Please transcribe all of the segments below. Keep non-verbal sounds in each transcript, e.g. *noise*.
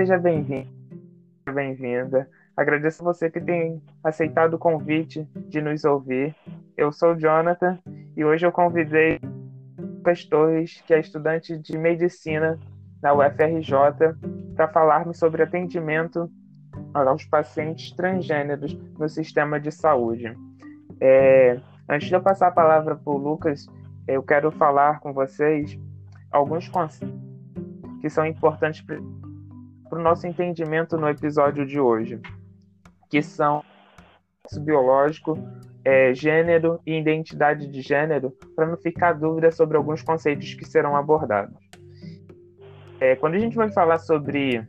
Seja bem-vindo, bem-vinda. Agradeço você que tem aceitado o convite de nos ouvir. Eu sou Jonathan e hoje eu convidei Lucas Torres, que é estudante de medicina na UFRJ, para falarmos sobre atendimento aos pacientes transgêneros no sistema de saúde. É, antes de eu passar a palavra para o Lucas, eu quero falar com vocês alguns conceitos que são importantes para para o nosso entendimento no episódio de hoje, que são biológico, é, gênero e identidade de gênero, para não ficar dúvida sobre alguns conceitos que serão abordados. É, quando a gente vai falar sobre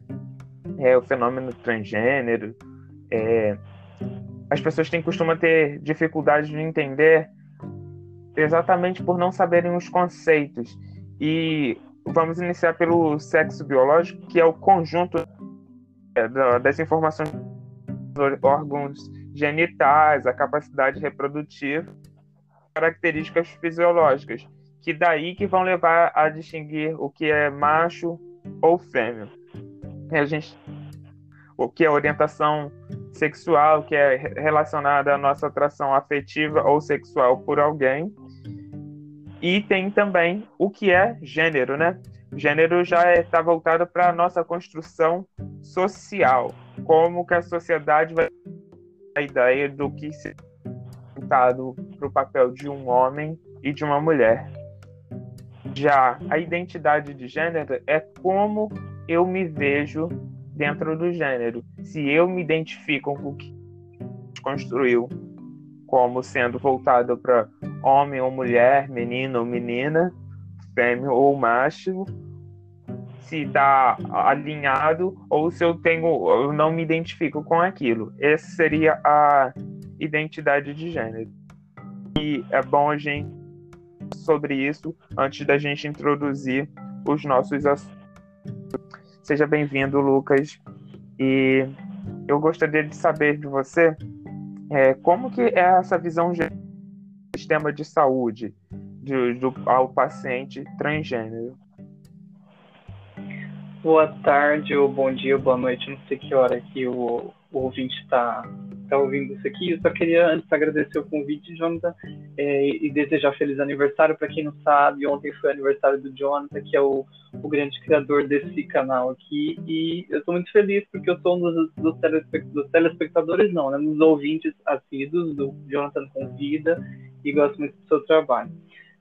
é, o fenômeno transgênero, é, as pessoas têm costumam ter dificuldade de entender exatamente por não saberem os conceitos. E vamos iniciar pelo sexo biológico, que é o conjunto é, das informações dos órgãos genitais, a capacidade reprodutiva, características fisiológicas, que daí que vão levar a distinguir o que é macho ou fêmea. A gente, o que é orientação sexual, que é relacionada à nossa atração afetiva ou sexual por alguém, e tem também o que é gênero, né? Gênero já está é, voltado para a nossa construção social, como que a sociedade vai a ideia do que se voltado para o papel de um homem e de uma mulher. Já a identidade de gênero é como eu me vejo dentro do gênero. Se eu me identifico com o que construiu como sendo voltado para homem ou mulher, menino ou menina, fêmea ou macho, se está alinhado ou se eu tenho, eu não me identifico com aquilo. Essa seria a identidade de gênero. E é bom a gente sobre isso antes da gente introduzir os nossos assuntos. Seja bem-vindo, Lucas. E eu gostaria de saber de você é, como que é essa visão do sistema de saúde de, do, ao paciente transgênero? Boa tarde, ou bom dia, boa noite, não sei que hora que o, o ouvinte está tá ouvindo isso aqui. Eu só queria antes agradecer o convite, Jonathan, é, e desejar feliz aniversário. Para quem não sabe, ontem foi aniversário do Jonathan, que é o, o grande criador desse canal aqui. E eu estou muito feliz porque eu sou um dos, dos, telespectadores, dos telespectadores, não, né, dos ouvintes assíduos do Jonathan Convida e gosto muito do seu trabalho.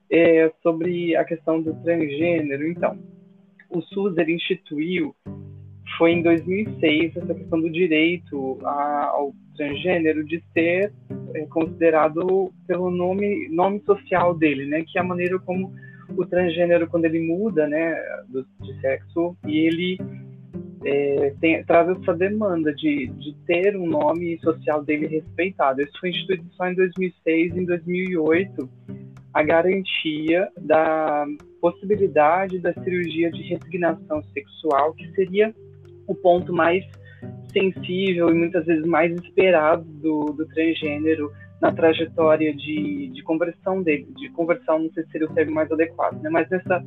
É, sobre a questão do transgênero, então, o SUS instituiu foi em 2006 essa questão do direito ao transgênero de ser é, considerado pelo nome nome social dele, né? Que é a maneira como o transgênero quando ele muda, né, do, de sexo e ele é, tem, traz essa demanda de, de ter um nome social dele respeitado. Isso foi instituído só em 2006 e em 2008 a garantia da possibilidade da cirurgia de resignação sexual, que seria o ponto mais sensível e muitas vezes mais esperado do, do transgênero na trajetória de, de conversão dele, de conversão, não sei se seria o termo mais adequado, né? mas nessa,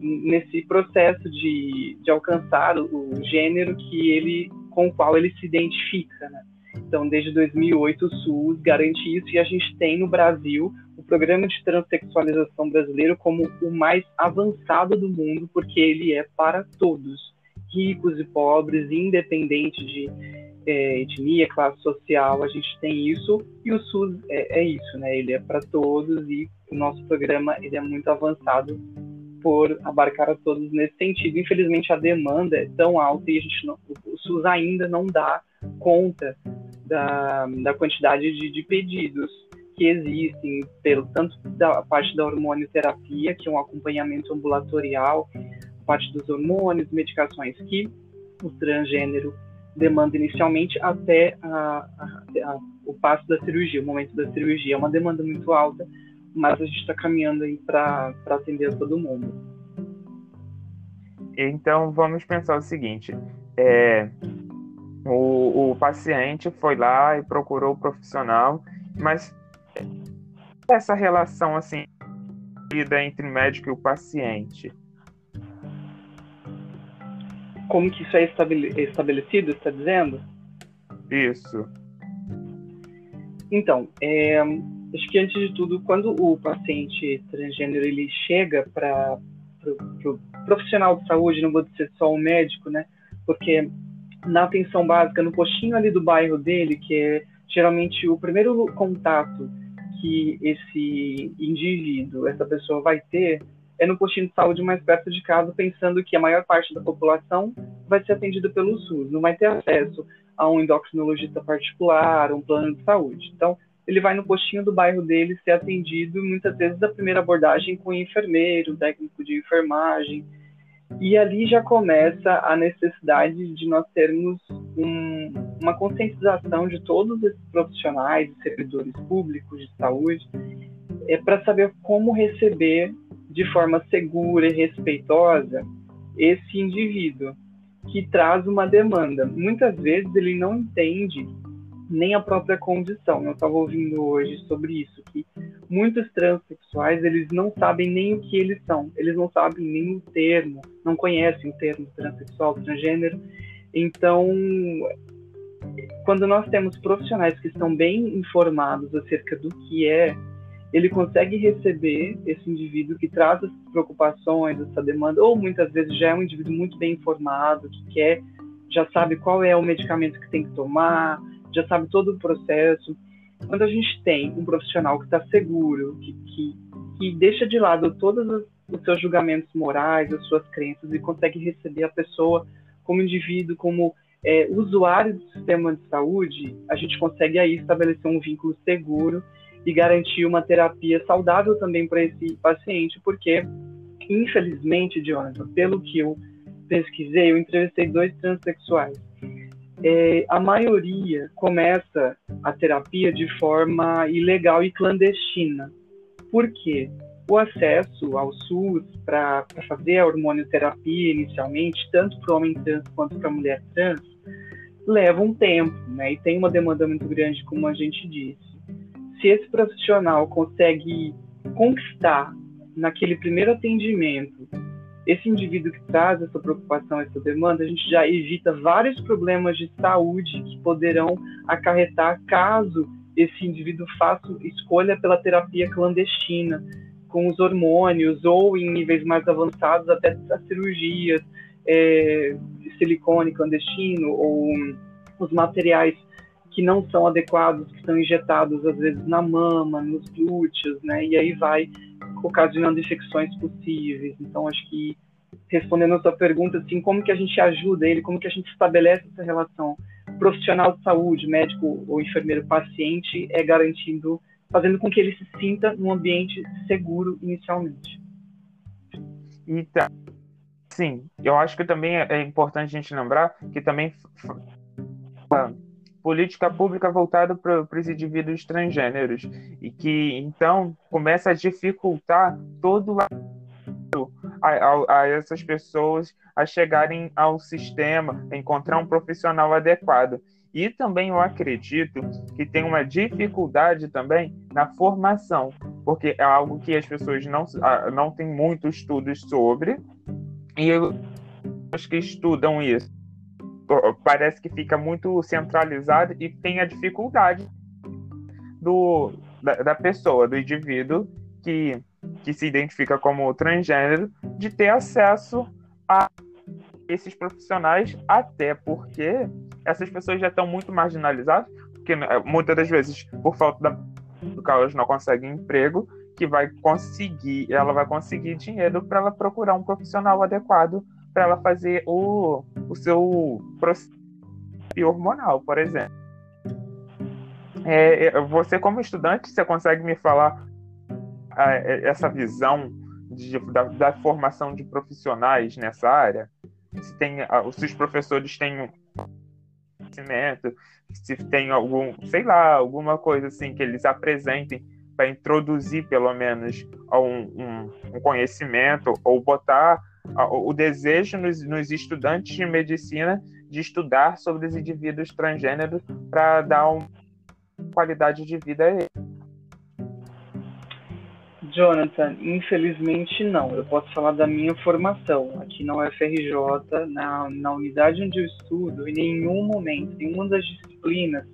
nesse processo de, de alcançar o, o gênero que ele, com o qual ele se identifica. Né? Então, desde 2008, o SUS garante isso e a gente tem no Brasil o programa de transexualização brasileiro como o mais avançado do mundo, porque ele é para todos, ricos e pobres, independente de é, etnia, classe social, a gente tem isso e o SUS é, é isso, né? Ele é para todos e o nosso programa ele é muito avançado por abarcar a todos nesse sentido. Infelizmente a demanda é tão alta e a gente não, o SUS ainda não dá conta da, da quantidade de, de pedidos que existem, pelo tanto da parte da hormonioterapia, que é um acompanhamento ambulatorial, parte dos hormônios, medicações que o transgênero demanda inicialmente, até a, a, a, o passo da cirurgia, o momento da cirurgia. É uma demanda muito alta, mas a gente está caminhando aí para atender todo mundo. Então, vamos pensar o seguinte: é, o, o paciente foi lá e procurou o profissional, mas essa relação assim entre médico e o paciente? Como que isso é estabelecido, está dizendo? Isso. Então, é, acho que antes de tudo, quando o paciente transgênero ele chega para o pro profissional de saúde, não vou dizer só o médico, né? Porque na atenção básica, no postinho ali do bairro dele, que é geralmente o primeiro contato que esse indivíduo, essa pessoa vai ter é no postinho de saúde mais perto de casa, pensando que a maior parte da população vai ser atendida pelo SUS, não vai ter acesso a um endocrinologista particular, um plano de saúde. Então, ele vai no postinho do bairro dele ser atendido, muitas vezes a primeira abordagem com enfermeiro, técnico de enfermagem, e ali já começa a necessidade de nós termos um, uma conscientização de todos esses profissionais servidores públicos de saúde é para saber como receber de forma segura e respeitosa esse indivíduo que traz uma demanda. Muitas vezes ele não entende nem a própria condição. Eu estava ouvindo hoje sobre isso, que muitos transexuais eles não sabem nem o que eles são, eles não sabem nem o termo, não conhecem o termo transexual, transgênero. Então, quando nós temos profissionais que estão bem informados acerca do que é, ele consegue receber esse indivíduo que traz as preocupações, essa demanda, ou muitas vezes já é um indivíduo muito bem informado, que quer, já sabe qual é o medicamento que tem que tomar, já sabe todo o processo. Quando a gente tem um profissional que está seguro, que, que, que, deixa de lado todos os seus julgamentos morais, as suas crenças e consegue receber a pessoa como indivíduo, como é, usuário do sistema de saúde, a gente consegue aí estabelecer um vínculo seguro e garantir uma terapia saudável também para esse paciente, porque, infelizmente, Jonathan, pelo que eu pesquisei, eu entrevistei dois transexuais é, a maioria começa a terapia de forma ilegal e clandestina. Por quê? O acesso ao SUS para fazer a hormonioterapia inicialmente, tanto para o homem trans quanto para a mulher trans, leva um tempo, né? E tem uma demanda muito grande, como a gente disse. Se esse profissional consegue conquistar naquele primeiro atendimento esse indivíduo que traz essa preocupação, essa demanda, a gente já evita vários problemas de saúde que poderão acarretar caso esse indivíduo faça escolha pela terapia clandestina, com os hormônios ou em níveis mais avançados até as cirurgias é, de silicone clandestino ou os materiais que não são adequados, que são injetados às vezes na mama, nos glúteos, né? E aí vai ocasionando infecções possíveis. Então, acho que respondendo a sua pergunta, assim, como que a gente ajuda ele, como que a gente estabelece essa relação profissional de saúde, médico ou enfermeiro paciente, é garantindo, fazendo com que ele se sinta num ambiente seguro inicialmente. Então, sim, eu acho que também é, importante a gente lembrar que também política pública voltada para os indivíduos transgêneros e que então começa a dificultar todo a, a, a, essas pessoas a chegarem ao sistema, a encontrar um profissional adequado. E também eu acredito que tem uma dificuldade também na formação, porque é algo que as pessoas não, não têm muitos estudos sobre, e os que estudam isso parece que fica muito centralizado e tem a dificuldade do, da, da pessoa, do indivíduo que, que se identifica como transgênero, de ter acesso a esses profissionais, até porque essas pessoas já estão muito marginalizadas, porque né, muitas das vezes, por falta da elas não conseguem emprego, que vai conseguir, ela vai conseguir dinheiro para ela procurar um profissional adequado para ela fazer o, o seu processo hormonal, por exemplo. É, é, você, como estudante, você consegue me falar é, essa visão de, da, da, formação de profissionais nessa área? Se, tem, se os professores têm conhecimento, se tem algum, sei lá, alguma coisa assim que eles apresentem para introduzir pelo menos um, um, um, conhecimento ou botar o desejo nos, nos estudantes de medicina de estudar sobre os indivíduos transgêneros para dar uma qualidade de vida a eles. Jonathan, infelizmente não. Eu posso falar da minha formação. Aqui na UFRJ, na, na unidade onde eu estudo, em nenhum momento, nenhuma das disciplinas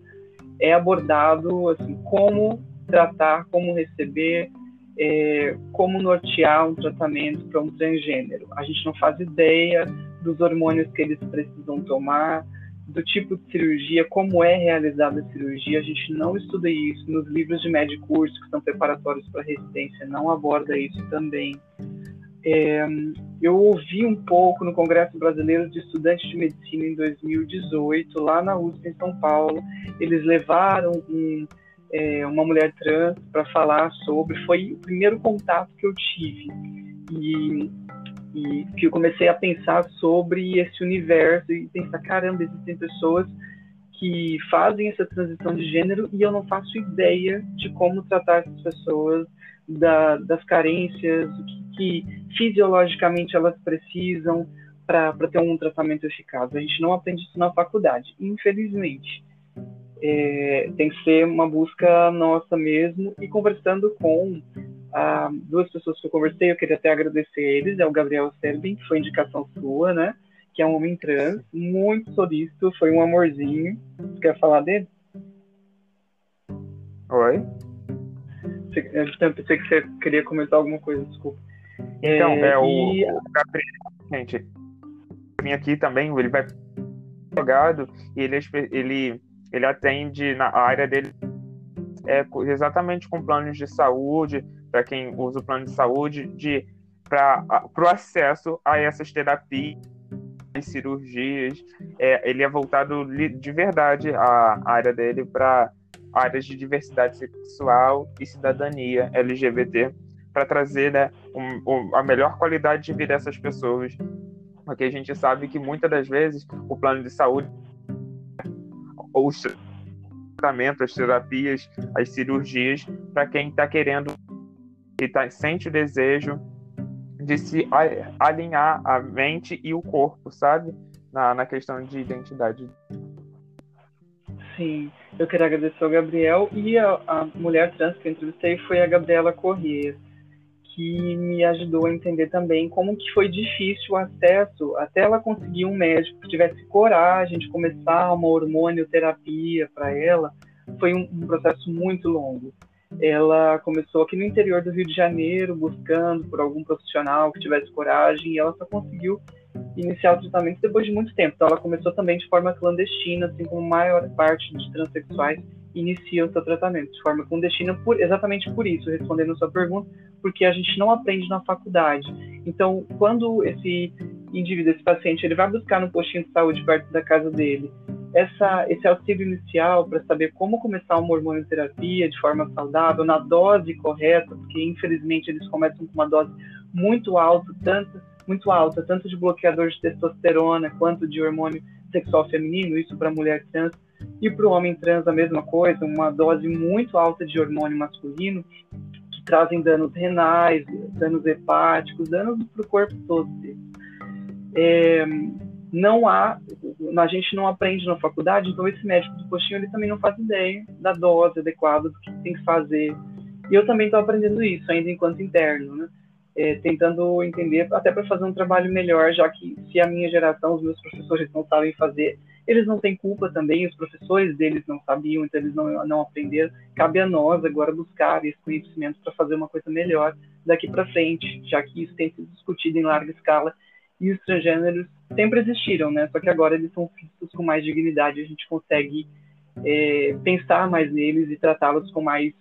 é abordado assim, como tratar, como receber, é, como nortear um tratamento para um transgênero. A gente não faz ideia dos hormônios que eles precisam tomar, do tipo de cirurgia, como é realizada a cirurgia. A gente não estuda isso nos livros de médio curso, que são preparatórios para residência, não aborda isso também. É, eu ouvi um pouco no Congresso Brasileiro de Estudantes de Medicina em 2018, lá na USP em São Paulo. Eles levaram um, é, uma mulher trans para falar sobre. Foi o primeiro contato que eu tive. E e que eu comecei a pensar sobre esse universo e pensar, caramba, existem pessoas que fazem essa transição de gênero e eu não faço ideia de como tratar essas pessoas, da, das carências, o que, que fisiologicamente elas precisam para ter um tratamento eficaz. A gente não aprende isso na faculdade, infelizmente. É, tem que ser uma busca nossa mesmo e conversando com a duas pessoas que eu conversei, eu queria até agradecer eles, é o Gabriel Serbin, que foi indicação sua, né? Que é um homem trans, muito solícito, foi um amorzinho. Você quer falar dele? Oi? Eu pensei que você queria comentar alguma coisa, desculpa. Então, é, é o, e... o Gabriel, gente, vim aqui também, ele vai jogado e ele, ele, ele atende na área dele é, exatamente com planos de saúde, para quem usa o plano de saúde, de para o acesso a essas terapias, cirurgias. É, ele é voltado de verdade a área dele para áreas de diversidade sexual e cidadania LGBT, para trazer né, um, um, a melhor qualidade de vida dessas pessoas. Porque a gente sabe que muitas das vezes o plano de saúde, os tratamentos, as terapias, as cirurgias, para quem está querendo que tá, sente o desejo de se alinhar a mente e o corpo, sabe? Na, na questão de identidade. Sim, eu queria agradecer ao Gabriel e a, a mulher trans que eu entrevistei foi a Gabriela Corrêa, que me ajudou a entender também como que foi difícil o acesso até ela conseguir um médico que tivesse coragem de começar uma hormonioterapia para ela. Foi um, um processo muito longo ela começou aqui no interior do Rio de Janeiro, buscando por algum profissional que tivesse coragem, e ela só conseguiu iniciar o tratamento depois de muito tempo. Então, ela começou também de forma clandestina, assim como a maior parte dos transexuais iniciam o seu tratamento de forma clandestina, por, exatamente por isso, respondendo a sua pergunta, porque a gente não aprende na faculdade. Então, quando esse indivíduo, esse paciente, ele vai buscar no postinho de saúde perto da casa dele essa, esse auxílio inicial para saber como começar uma hormonioterapia de forma saudável, na dose correta, porque infelizmente eles começam com uma dose muito alta, tanto, muito alta, tanto de bloqueador de testosterona quanto de hormônio sexual feminino, isso para mulher trans, e para o homem trans a mesma coisa, uma dose muito alta de hormônio masculino, que trazem danos renais, danos hepáticos, danos para o corpo todo. É, não há, a gente não aprende na faculdade, então esse médico do postinho ele também não faz ideia da dose adequada do que tem que fazer. E eu também estou aprendendo isso ainda enquanto interno, né? é, tentando entender, até para fazer um trabalho melhor, já que se a minha geração, os meus professores não sabem fazer, eles não têm culpa também, os professores deles não sabiam, então eles não, não aprenderam. Cabe a nós agora buscar esse conhecimento para fazer uma coisa melhor daqui para frente, já que isso tem sido discutido em larga escala e os transgêneros sempre existiram, né? Só que agora eles são vistos com mais dignidade, a gente consegue é, pensar mais neles e tratá-los com mais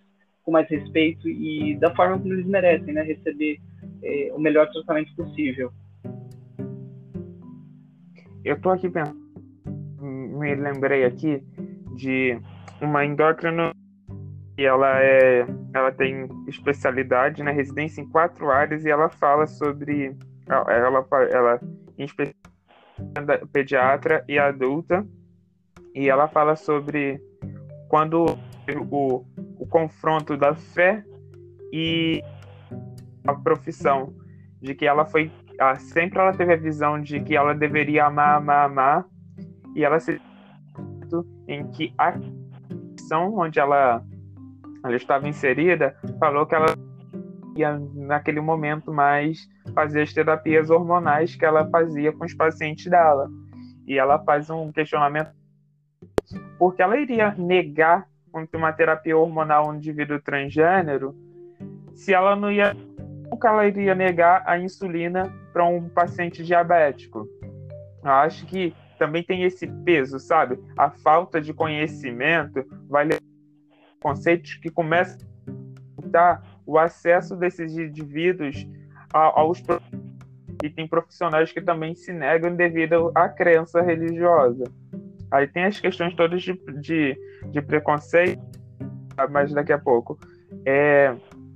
com mais respeito e da forma como eles merecem, né? Receber é, o melhor tratamento possível. Eu tô aqui pensando, me lembrei aqui de uma endócrina e ela é, ela tem especialidade na né, residência em quatro áreas e ela fala sobre, ela, ela, em pediatra e adulta e ela fala sobre quando o, o confronto da fé e a profissão, de que ela foi sempre ela teve a visão de que ela deveria amar, amar, amar, e ela se em que a profissão onde ela ela estava inserida falou que ela ia naquele momento mais fazer as terapias hormonais que ela fazia com os pacientes dela. E ela faz um questionamento porque ela iria negar uma terapia hormonal a um indivíduo transgênero se ela não ia nunca ela iria negar a insulina para um paciente diabético. Eu acho que também tem esse peso, sabe? A falta de conhecimento vai levar conceitos que começam a dar o acesso desses indivíduos aos e tem profissionais que também se negam devido à crença religiosa. Aí tem as questões todas de, de, de preconceito, mas daqui a pouco. É,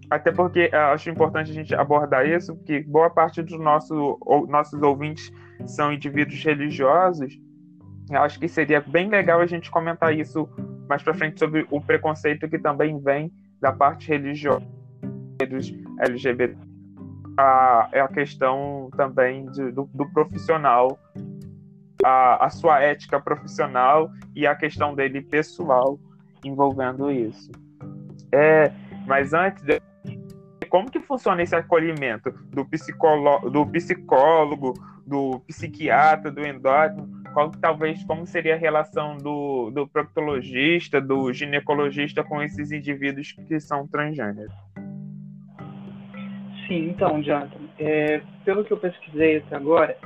até porque acho importante a gente abordar isso, porque boa parte dos nosso, nossos ouvintes são indivíduos religiosos. Eu acho que seria bem legal a gente comentar isso mais para frente sobre o preconceito que também vem da parte religiosa dos LGBT. A, é a questão também de, do, do, profissional, a, a sua ética profissional e a questão dele pessoal envolvendo isso. É, mas antes, de, como que funciona esse acolhimento do, psicólogo, do psicólogo, do psiquiatra, do endócrino? Qual talvez como seria a relação do, do proctologista, do ginecologista com esses indivíduos que são transgêneros? Sim, então, Jonathan, é, pelo que eu pesquisei até agora,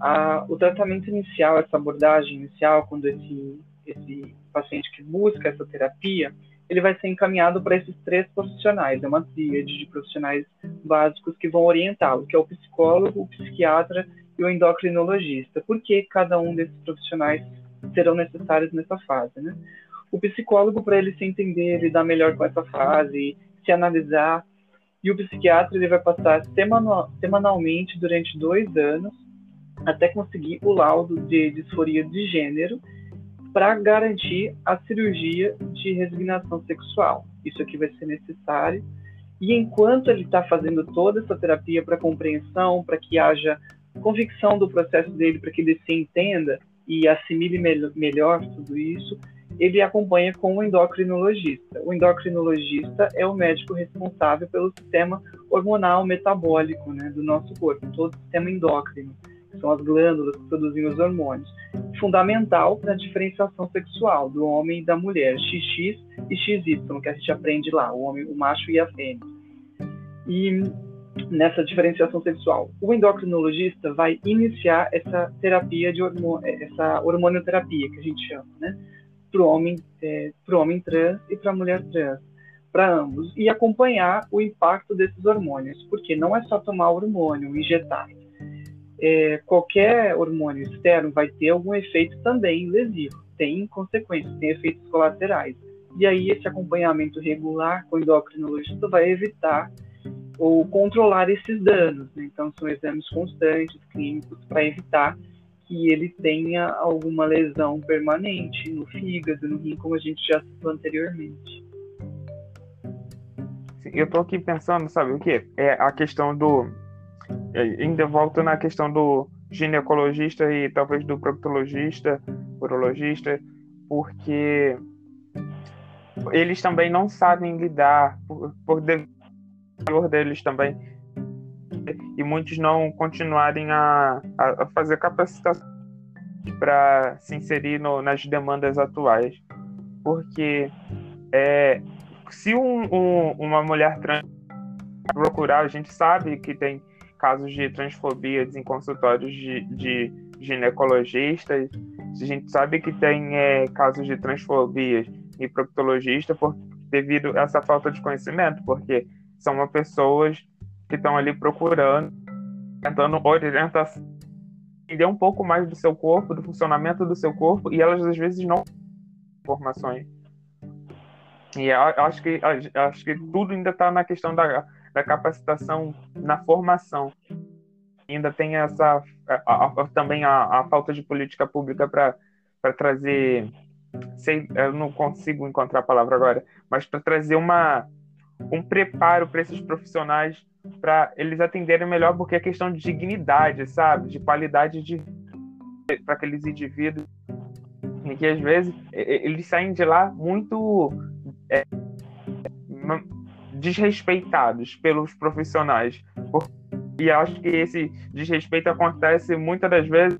a, o tratamento inicial, essa abordagem inicial, quando esse, esse paciente que busca essa terapia, ele vai ser encaminhado para esses três profissionais, é uma tríade de profissionais básicos que vão orientá-lo, que é o psicólogo, o psiquiatra e o endocrinologista. Por que cada um desses profissionais serão necessários nessa fase, né? O psicólogo, para ele se entender, lidar melhor com essa fase, se analisar, e o psiquiatra ele vai passar semanal, semanalmente durante dois anos até conseguir o laudo de disforia de gênero para garantir a cirurgia de resignação sexual. Isso aqui vai ser necessário. E enquanto ele está fazendo toda essa terapia para compreensão, para que haja convicção do processo dele, para que ele se entenda e assimile me melhor tudo isso, ele acompanha com o endocrinologista. O endocrinologista é o médico responsável pelo sistema hormonal metabólico né, do nosso corpo, todo o sistema endócrino que são as glândulas que produzem os hormônios, fundamental para a diferenciação sexual do homem e da mulher, XX e XY, que a gente aprende lá, o homem, o macho e a fêmea. E nessa diferenciação sexual, o endocrinologista vai iniciar essa terapia de hormônio, essa hormonioterapia que a gente chama, né, para o homem, é, homem trans e para a mulher trans para ambos e acompanhar o impacto desses hormônios, porque não é só tomar hormônio, injetar, é, qualquer hormônio externo vai ter algum efeito também lesivo, tem consequências, tem efeitos colaterais. E aí esse acompanhamento regular com o endocrinologista vai evitar ou controlar esses danos. Né? Então são exames constantes, clínicos, para evitar que ele tenha alguma lesão permanente no fígado, no rim, como a gente já citou anteriormente. Eu estou aqui pensando, sabe o que? É a questão do ainda volto na questão do ginecologista e talvez do proctologista, urologista, porque eles também não sabem lidar, por, por dever deles também, e muitos não continuarem a, a fazer capacitação para se inserir no, nas demandas atuais. Porque é, se um, um, uma mulher trans procurar, a gente sabe que tem casos de transfobia em consultórios de, de ginecologistas, a gente sabe que tem é, casos de transfobia em proctologista por, devido a essa falta de conhecimento, porque são pessoas que estão ali procurando, tentando orientação, entender um pouco mais do seu corpo, do funcionamento do seu corpo, e elas às vezes não informações. E acho que, acho que tudo ainda está na questão da, da capacitação na formação. Ainda tem essa a, a, também a, a, falta de política pública para trazer sei, eu não consigo encontrar a palavra agora, mas para trazer uma um preparo para esses profissionais para eles atenderem melhor, porque é questão de dignidade, sabe? De qualidade de para aqueles indivíduos e que às vezes eles saem de lá muito é, desrespeitados pelos profissionais. E acho que esse desrespeito acontece muitas das vezes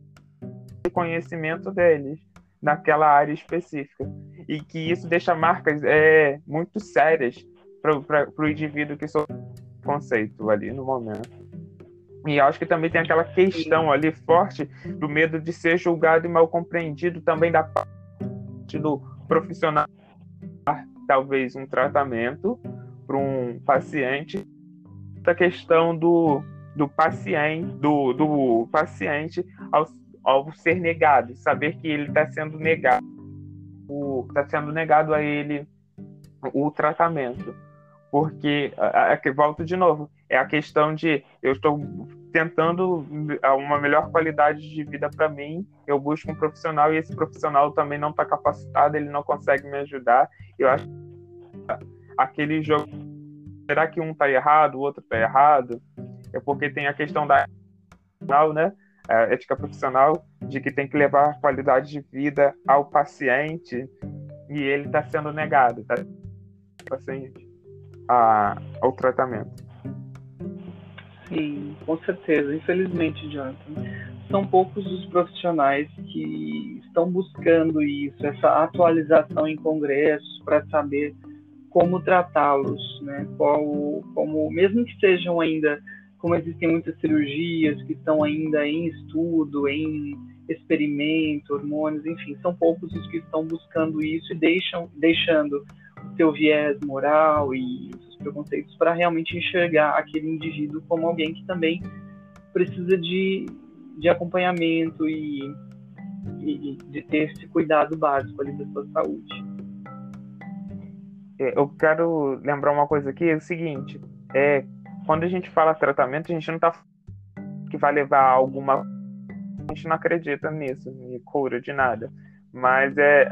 no conhecimento deles naquela área específica. E que isso deixa marcas é, muito sérias para o indivíduo que sofre conceito ali no momento. E acho que também tem aquela questão ali forte do medo de ser julgado e mal compreendido também da parte do profissional, talvez um tratamento para um paciente, a questão do, do paciente, do, do paciente ao, ao ser negado, saber que ele está sendo negado, está sendo negado a ele o tratamento porque aqui volto de novo é a questão de eu estou tentando uma melhor qualidade de vida para mim eu busco um profissional e esse profissional também não está capacitado ele não consegue me ajudar. Eu acho aquele jogo será que um está errado o outro está errado? É porque tem a questão da né? A ética profissional de que tem que levar qualidade de vida ao paciente e ele está sendo negado tá? Paciente a, ao tratamento. Sim, com certeza. Infelizmente, Jonathan, são poucos os profissionais que estão buscando isso, essa atualização em congressos para saber como tratá-los, né? Qual, como, mesmo que sejam ainda, como existem muitas cirurgias que estão ainda em estudo, em experimento, hormônios, enfim, são poucos os que estão buscando isso e deixam, deixando seu viés moral e os seus preconceitos para realmente enxergar aquele indivíduo como alguém que também precisa de, de acompanhamento e, e de ter esse cuidado básico ali da sua saúde. É, eu quero lembrar uma coisa aqui, é o seguinte, é, quando a gente fala tratamento, a gente não está que vai levar alguma a gente não acredita nisso, em cura de nada. Mas é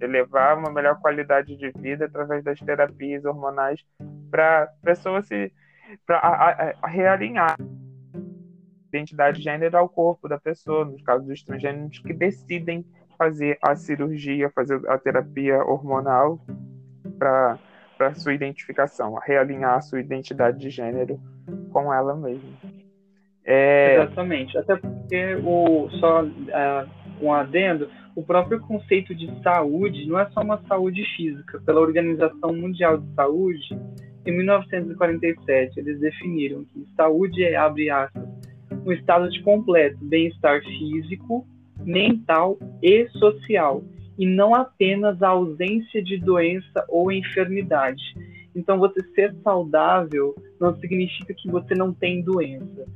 elevar uma melhor qualidade de vida através das terapias hormonais para pessoas se realinhar a identidade de gênero ao corpo da pessoa, nos casos dos transgêneros que decidem fazer a cirurgia, fazer a terapia hormonal para para sua identificação, realinhar a sua identidade de gênero com ela mesma. É... Exatamente, até porque o só uh, um adendo, o próprio conceito de saúde não é só uma saúde física. Pela Organização Mundial de Saúde, em 1947, eles definiram que saúde é, abre aspas, um estado de completo bem-estar físico, mental e social, e não apenas a ausência de doença ou enfermidade. Então, você ser saudável não significa que você não tem doença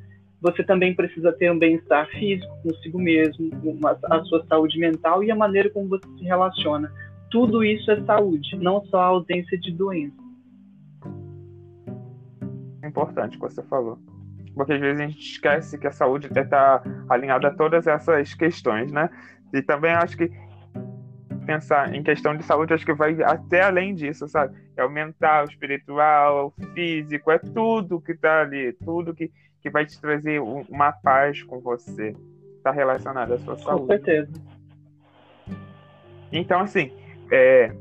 você também precisa ter um bem-estar físico consigo mesmo, uma, a sua saúde mental e a maneira como você se relaciona. Tudo isso é saúde, não só a ausência de doença. É importante o que você falou. Porque às vezes a gente esquece que a saúde está alinhada a todas essas questões, né? E também acho que pensar em questão de saúde, acho que vai até além disso, sabe? É o mental, o espiritual, o físico, é tudo que está ali, tudo que que vai te trazer uma paz com você. Está relacionado à sua com saúde. Com certeza. Então, assim, é,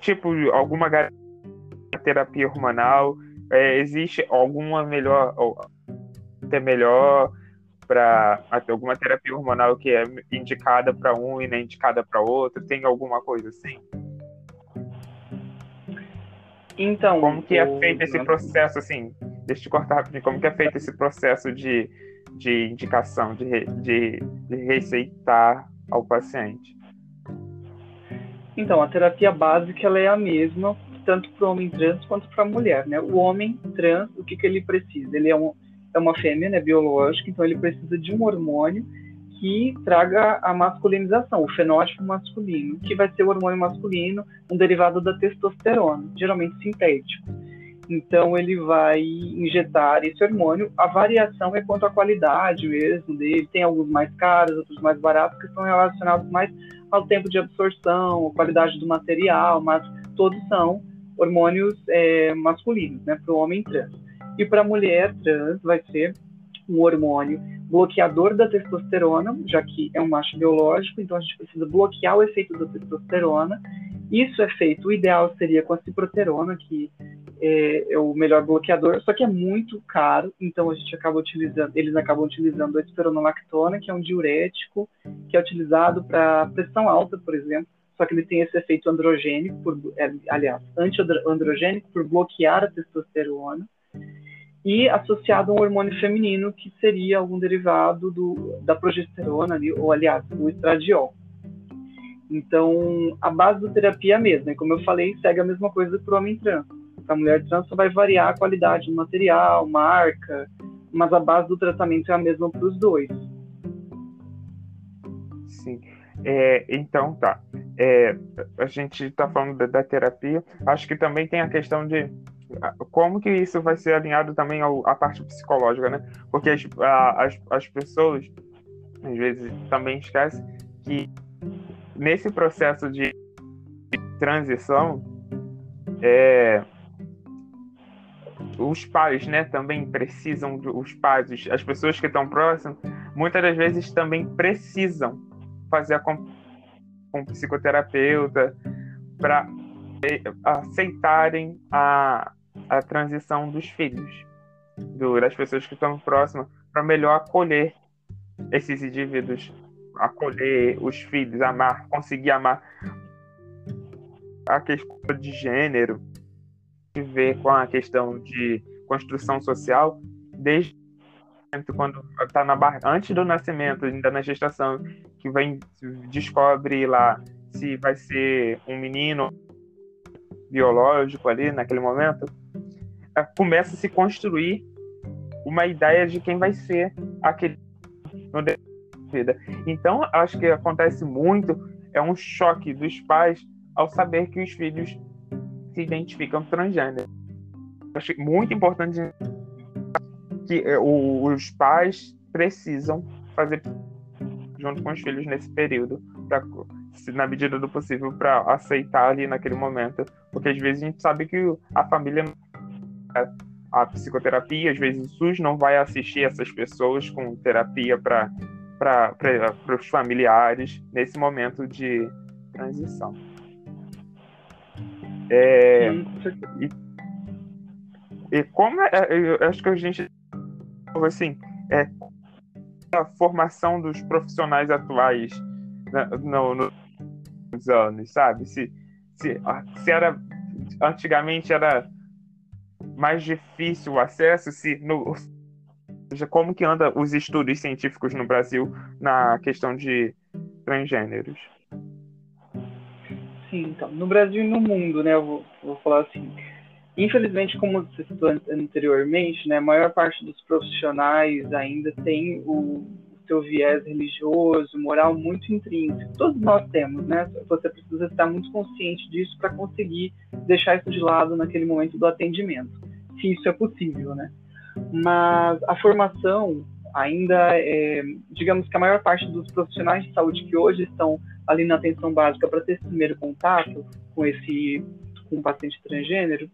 tipo, alguma terapia hormonal, é, existe alguma melhor, é melhor para alguma terapia hormonal que é indicada para um e não é indicada para outro? Tem alguma coisa assim? Então, como que é feito esse processo assim? Deixa eu te cortar rapidinho. Como que é feito esse processo de, de indicação, de, de, de receitar ao paciente? Então, a terapia básica ela é a mesma tanto para o homem trans quanto para a mulher, né? O homem trans, o que, que ele precisa? Ele é, um, é uma fêmea, né, biológica, então ele precisa de um hormônio que traga a masculinização, o fenótipo masculino, que vai ser o hormônio masculino, um derivado da testosterona, geralmente sintético. Então ele vai injetar esse hormônio. A variação é quanto à qualidade mesmo dele. Tem alguns mais caros, outros mais baratos, que estão relacionados mais ao tempo de absorção, à qualidade do material, mas todos são hormônios é, masculinos, né, para o homem trans. E para a mulher trans vai ser um hormônio bloqueador da testosterona, já que é um macho biológico, então a gente precisa bloquear o efeito da testosterona. Isso é feito, o ideal seria com a ciproterona, que é, é, o melhor bloqueador, só que é muito caro, então a gente acaba utilizando, eles acabam utilizando a espironolactona, que é um diurético, que é utilizado para pressão alta, por exemplo, só que ele tem esse efeito androgênico, por, é, aliás, anti-androgênico por bloquear a testosterona e associado a um hormônio feminino que seria algum derivado do, da progesterona ou aliás, o estradiol. Então, a base da terapia é a mesma, e como eu falei, segue a mesma coisa para o homem trans. Para a mulher trans só vai variar a qualidade do material, marca, mas a base do tratamento é a mesma para os dois. Sim. É, então, tá. É, a gente está falando da, da, terapia. Acho que também tem a questão de como que isso vai ser alinhado também ao, à parte psicológica, né? Porque as, a, as, as pessoas, às vezes, também esquecem que nesse processo de transição, é, os pais, né, também precisam, os pais, as pessoas que estão próximas, muitas das vezes também precisam fazer a com, com psicoterapeuta para aceitarem a, a transição dos filhos, do, das pessoas que estão próximas, para melhor acolher esses indivíduos, acolher os filhos, amar, conseguir amar. A questão de gênero, de ver com a questão de construção social, desde quando está na barra, antes do nascimento, ainda na gestação, que vem descobre lá se vai ser um menino biológico ali naquele momento, começa a se construir uma ideia de quem vai ser aquele no vida. Então, acho que acontece muito é um choque dos pais ao saber que os filhos se identificam transgênero. Acho muito importante que é, os pais precisam fazer junto com os filhos nesse período, na medida do possível, para aceitar ali naquele momento, porque às vezes a gente sabe que a família a psicoterapia, às vezes o SUS não vai assistir essas pessoas com terapia para para os familiares nesse momento de transição. É, e, e, como é, eu acho que a gente assim é a formação dos profissionais atuais no, nos anos, sabe? Se, se, se era antigamente era mais difícil o acesso, se no, como que anda os estudos científicos no Brasil na questão de transgêneros? Sim, então, no Brasil e no mundo, né, eu vou, vou falar assim, Infelizmente, como você citou anteriormente, né, a maior parte dos profissionais ainda tem o seu viés religioso, moral muito intrínseco. Todos nós temos, né? Você precisa estar muito consciente disso para conseguir deixar isso de lado naquele momento do atendimento, se isso é possível, né? Mas a formação ainda é, digamos que a maior parte dos profissionais de saúde que hoje estão ali na atenção básica para ter esse primeiro contato com esse com um paciente transgênero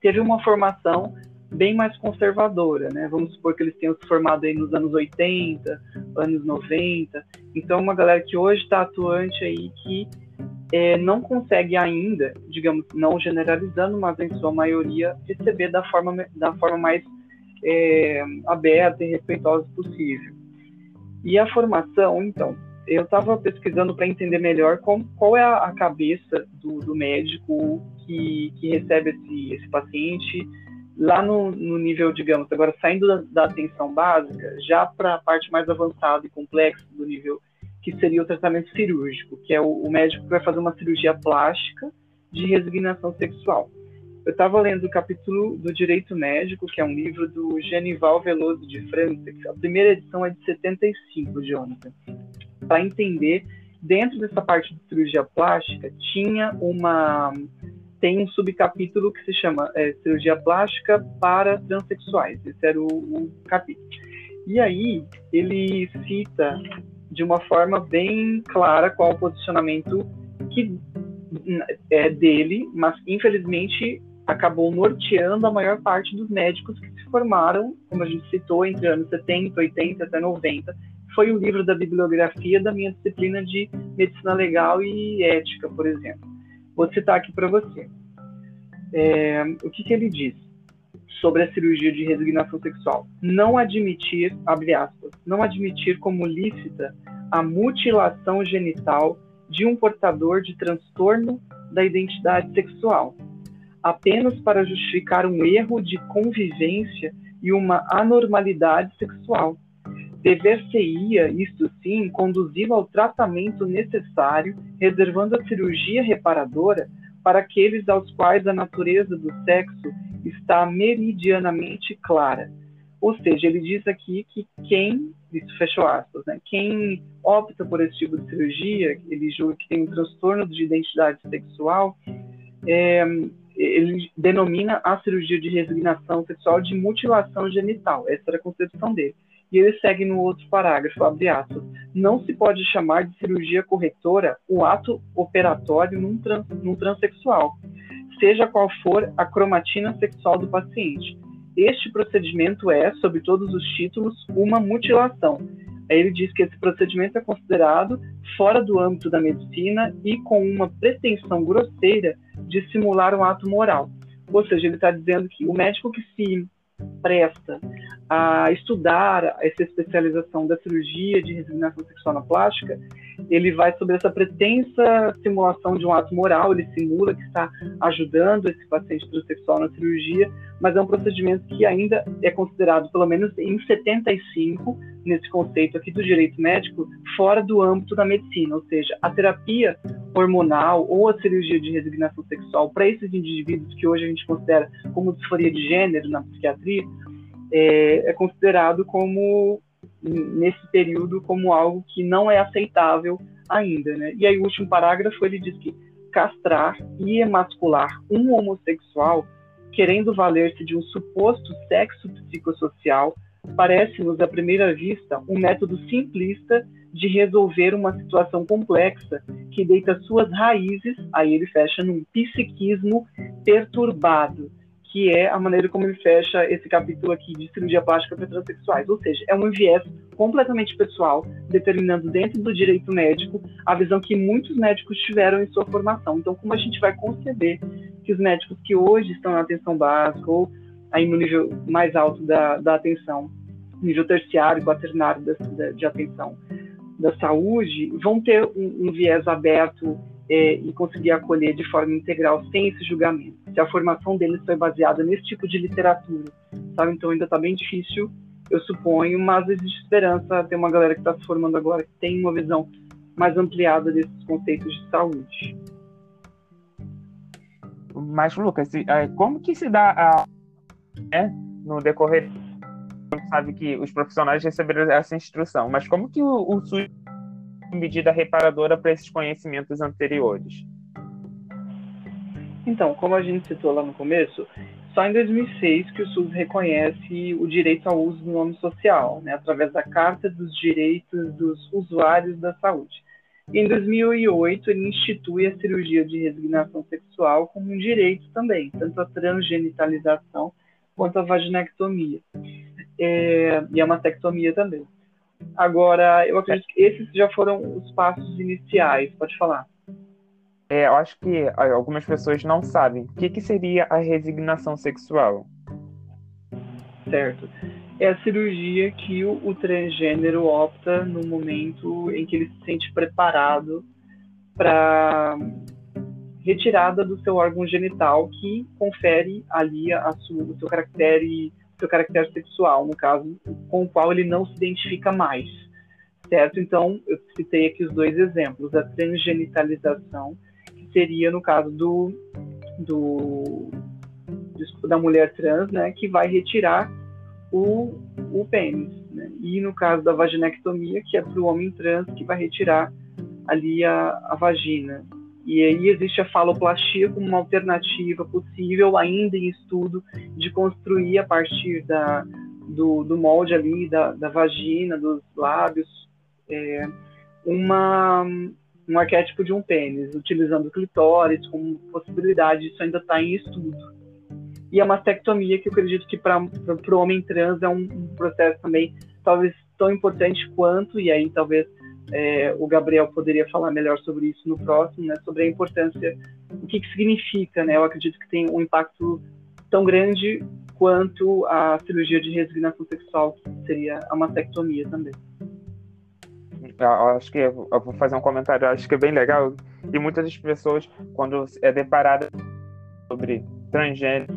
teve uma formação bem mais conservadora, né? Vamos supor que eles tenham se formado aí nos anos 80, anos 90. Então, uma galera que hoje está atuante aí que é, não consegue ainda, digamos, não generalizando, mas em sua maioria, receber da forma, da forma mais é, aberta e respeitosa possível. E a formação, então, eu estava pesquisando para entender melhor qual, qual é a, a cabeça do, do, médico que, que recebe esse, esse paciente lá no, no, nível, digamos, agora saindo da, da atenção básica, já para a parte mais avançada e complexa do nível que seria o tratamento cirúrgico, que é o, o médico que vai fazer uma cirurgia plástica de resignação sexual. Eu estava lendo o capítulo do Direito Médico, que é um livro do Genival Veloso de França, que a primeira edição é de 75, Jonathan. Para entender, dentro dessa parte de cirurgia plástica, tinha uma tem um subcapítulo que se chama é, cirurgia plástica para transexuais. Esse era o, o capítulo. E aí ele cita de uma forma bem clara qual o posicionamento que é dele, mas infelizmente acabou norteando a maior parte dos médicos que se formaram, como a gente citou, entre anos 70, 80 até 90. Foi o livro da bibliografia da minha disciplina de medicina legal e ética, por exemplo. Vou citar aqui para você. É, o que, que ele diz? Sobre a cirurgia de resignação sexual. Não admitir, abre aspas, não admitir como lícita a mutilação genital de um portador de transtorno da identidade sexual, apenas para justificar um erro de convivência e uma anormalidade sexual. Dever-se-ia, isto sim, conduzi-lo ao tratamento necessário, reservando a cirurgia reparadora para aqueles aos quais a natureza do sexo está meridianamente clara. Ou seja, ele diz aqui que quem, isso fechou aspas, né, quem opta por esse tipo de cirurgia, ele julga que tem um transtorno de identidade sexual, é, ele denomina a cirurgia de resignação sexual de mutilação genital. Essa era a concepção dele. E ele segue no outro parágrafo, abre aspas, não se pode chamar de cirurgia corretora o ato operatório num, trans, num transexual, seja qual for a cromatina sexual do paciente. Este procedimento é, sob todos os títulos, uma mutilação. Aí ele diz que esse procedimento é considerado fora do âmbito da medicina e com uma pretensão grosseira de simular um ato moral. Ou seja, ele está dizendo que o médico que se presta a estudar essa especialização da cirurgia de resignação sexual na plástica, ele vai sobre essa pretensa simulação de um ato moral, ele simula que está ajudando esse paciente transexual na cirurgia, mas é um procedimento que ainda é considerado, pelo menos em 75, nesse conceito aqui do direito médico, fora do âmbito da medicina, ou seja, a terapia hormonal ou a cirurgia de resignação sexual para esses indivíduos que hoje a gente considera como disforia de gênero na psiquiatria, é, é considerado como nesse período como algo que não é aceitável ainda, né? E aí o último parágrafo ele diz que castrar e emascular um homossexual querendo valer-se de um suposto sexo psicossocial parece-nos à primeira vista um método simplista de resolver uma situação complexa que deita suas raízes, aí ele fecha num psiquismo perturbado que é a maneira como ele fecha esse capítulo aqui de cirurgia plástica para transexuais. Ou seja, é um viés completamente pessoal, determinando dentro do direito médico a visão que muitos médicos tiveram em sua formação. Então, como a gente vai conceber que os médicos que hoje estão na atenção básica ou aí no nível mais alto da, da atenção, nível terciário, quaternário de, de atenção da saúde, vão ter um, um viés aberto é, e conseguir acolher de forma integral sem esse julgamento. Se a formação deles foi baseada nesse tipo de literatura, sabe? Então ainda está bem difícil, eu suponho, mas existe esperança. Tem uma galera que está se formando agora que tem uma visão mais ampliada desses conceitos de saúde. Mas, Lucas, é, como que se dá a, né, no decorrer sabe que os profissionais receberam essa instrução, mas como que o, o SUS medida reparadora para esses conhecimentos anteriores? Então, como a gente citou lá no começo, só em 2006 que o SUS reconhece o direito ao uso do nome social, né, através da Carta dos Direitos dos Usuários da Saúde. Em 2008 ele institui a cirurgia de resignação sexual como um direito também, tanto a transgenitalização quanto a vaginectomia. É, e a mastectomia também. Agora, eu acredito que esses já foram os passos iniciais. Pode falar. É, eu acho que algumas pessoas não sabem o que, que seria a resignação sexual. Certo. É a cirurgia que o, o transgênero opta no momento em que ele se sente preparado para retirada do seu órgão genital que confere ali a sua, o seu caractere seu caractere sexual, no caso, com o qual ele não se identifica mais, certo? Então, eu citei aqui os dois exemplos, a transgenitalização, seria no caso do, do da mulher trans, né, que vai retirar o, o pênis, né? e no caso da vaginectomia, que é para o homem trans, que vai retirar ali a, a vagina. E aí existe a faloplastia como uma alternativa possível, ainda em estudo, de construir a partir da, do, do molde ali, da, da vagina, dos lábios, é, uma, um arquétipo de um pênis, utilizando clitóris como possibilidade, isso ainda está em estudo. E a mastectomia, que eu acredito que para o homem trans é um, um processo também talvez tão importante quanto, e aí talvez é, o Gabriel poderia falar melhor sobre isso no próximo, né, sobre a importância, o que, que significa, né? Eu acredito que tem um impacto tão grande quanto a cirurgia de resignação sexual, que seria a mastectomia também. Acho que eu vou fazer um comentário, acho que é bem legal. E muitas das pessoas, quando é deparada sobre transgênero,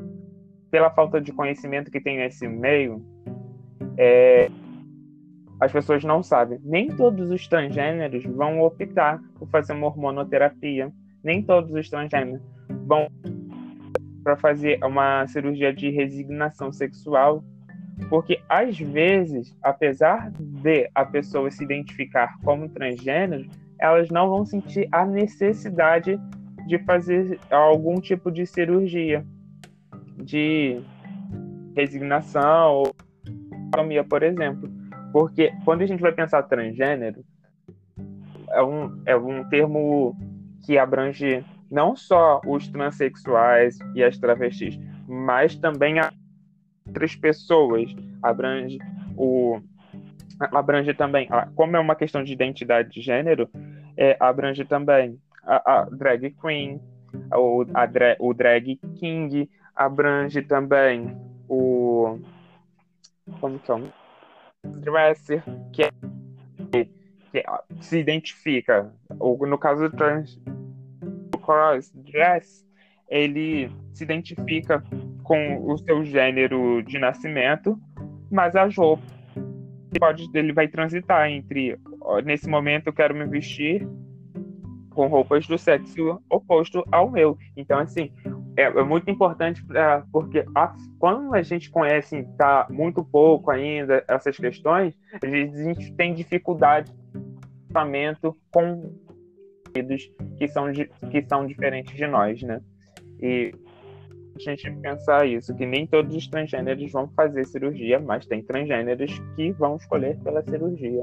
pela falta de conhecimento que tem nesse meio, é, as pessoas não sabem. Nem todos os transgêneros vão optar por fazer uma hormonoterapia. Nem todos os transgêneros vão para fazer uma cirurgia de resignação sexual, porque às vezes, apesar de a pessoa se identificar como transgênero, elas não vão sentir a necessidade de fazer algum tipo de cirurgia de resignação ou por exemplo. Porque quando a gente vai pensar transgênero, é um, é um termo que abrange não só os transexuais e as travestis, mas também a outras pessoas. Abrange o abrange também, como é uma questão de identidade de gênero, é, abrange também a, a drag queen, o, a, o drag king, abrange também o como que é dresser, que, é, que se identifica, ou no caso trans, cross dress, ele se identifica com o seu gênero de nascimento, mas as roupas pode, ele vai transitar entre nesse momento eu quero me vestir com roupas do sexo oposto ao meu. Então, assim, é, é muito importante pra, porque a, quando a gente conhece tá muito pouco ainda essas questões, a gente tem dificuldade de tratamento com que são que são diferentes de nós, né? E a gente pensar isso, que nem todos os transgêneros vão fazer cirurgia, mas tem transgêneros que vão escolher pela cirurgia.